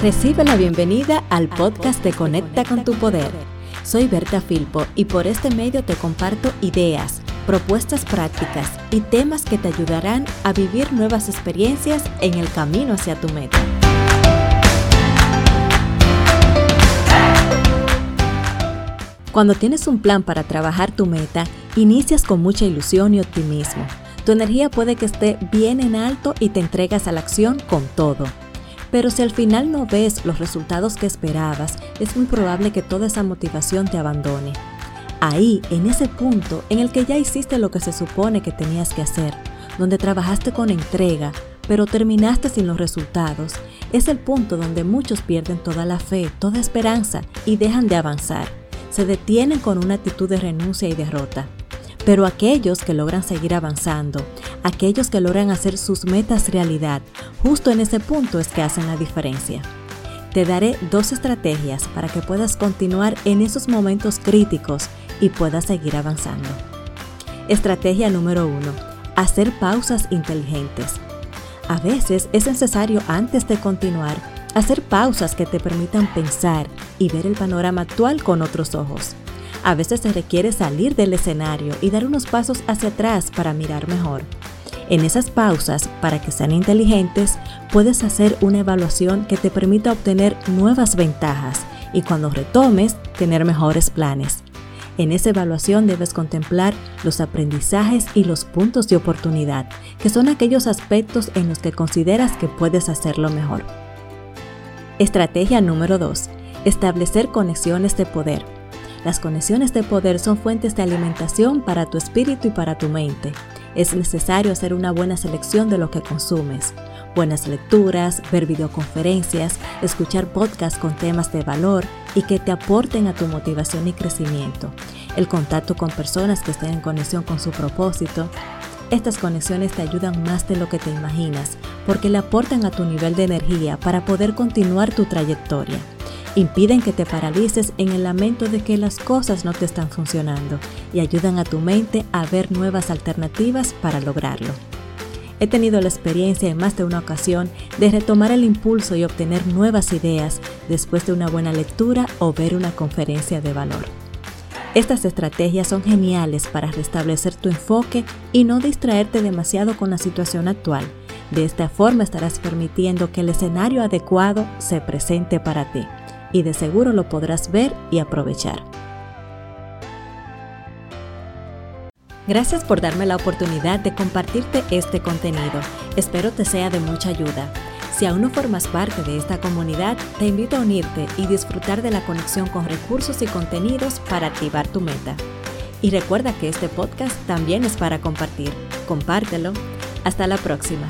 Recibe la bienvenida al podcast de Conecta con tu Poder. Soy Berta Filpo y por este medio te comparto ideas, propuestas prácticas y temas que te ayudarán a vivir nuevas experiencias en el camino hacia tu meta. Cuando tienes un plan para trabajar tu meta, inicias con mucha ilusión y optimismo. Tu energía puede que esté bien en alto y te entregas a la acción con todo. Pero si al final no ves los resultados que esperabas, es muy probable que toda esa motivación te abandone. Ahí, en ese punto en el que ya hiciste lo que se supone que tenías que hacer, donde trabajaste con entrega, pero terminaste sin los resultados, es el punto donde muchos pierden toda la fe, toda esperanza y dejan de avanzar. Se detienen con una actitud de renuncia y derrota. Pero aquellos que logran seguir avanzando, aquellos que logran hacer sus metas realidad, justo en ese punto es que hacen la diferencia. Te daré dos estrategias para que puedas continuar en esos momentos críticos y puedas seguir avanzando. Estrategia número uno: Hacer pausas inteligentes. A veces es necesario antes de continuar hacer pausas que te permitan pensar y ver el panorama actual con otros ojos. A veces se requiere salir del escenario y dar unos pasos hacia atrás para mirar mejor. En esas pausas, para que sean inteligentes, puedes hacer una evaluación que te permita obtener nuevas ventajas y cuando retomes, tener mejores planes. En esa evaluación debes contemplar los aprendizajes y los puntos de oportunidad, que son aquellos aspectos en los que consideras que puedes hacerlo mejor. Estrategia número 2. Establecer conexiones de poder. Las conexiones de poder son fuentes de alimentación para tu espíritu y para tu mente. Es necesario hacer una buena selección de lo que consumes. Buenas lecturas, ver videoconferencias, escuchar podcasts con temas de valor y que te aporten a tu motivación y crecimiento. El contacto con personas que estén en conexión con su propósito. Estas conexiones te ayudan más de lo que te imaginas porque le aportan a tu nivel de energía para poder continuar tu trayectoria impiden que te paralices en el lamento de que las cosas no te están funcionando y ayudan a tu mente a ver nuevas alternativas para lograrlo. He tenido la experiencia en más de una ocasión de retomar el impulso y obtener nuevas ideas después de una buena lectura o ver una conferencia de valor. Estas estrategias son geniales para restablecer tu enfoque y no distraerte demasiado con la situación actual. De esta forma estarás permitiendo que el escenario adecuado se presente para ti y de seguro lo podrás ver y aprovechar. Gracias por darme la oportunidad de compartirte este contenido. Espero te sea de mucha ayuda. Si aún no formas parte de esta comunidad, te invito a unirte y disfrutar de la conexión con recursos y contenidos para activar tu meta. Y recuerda que este podcast también es para compartir. Compártelo. Hasta la próxima.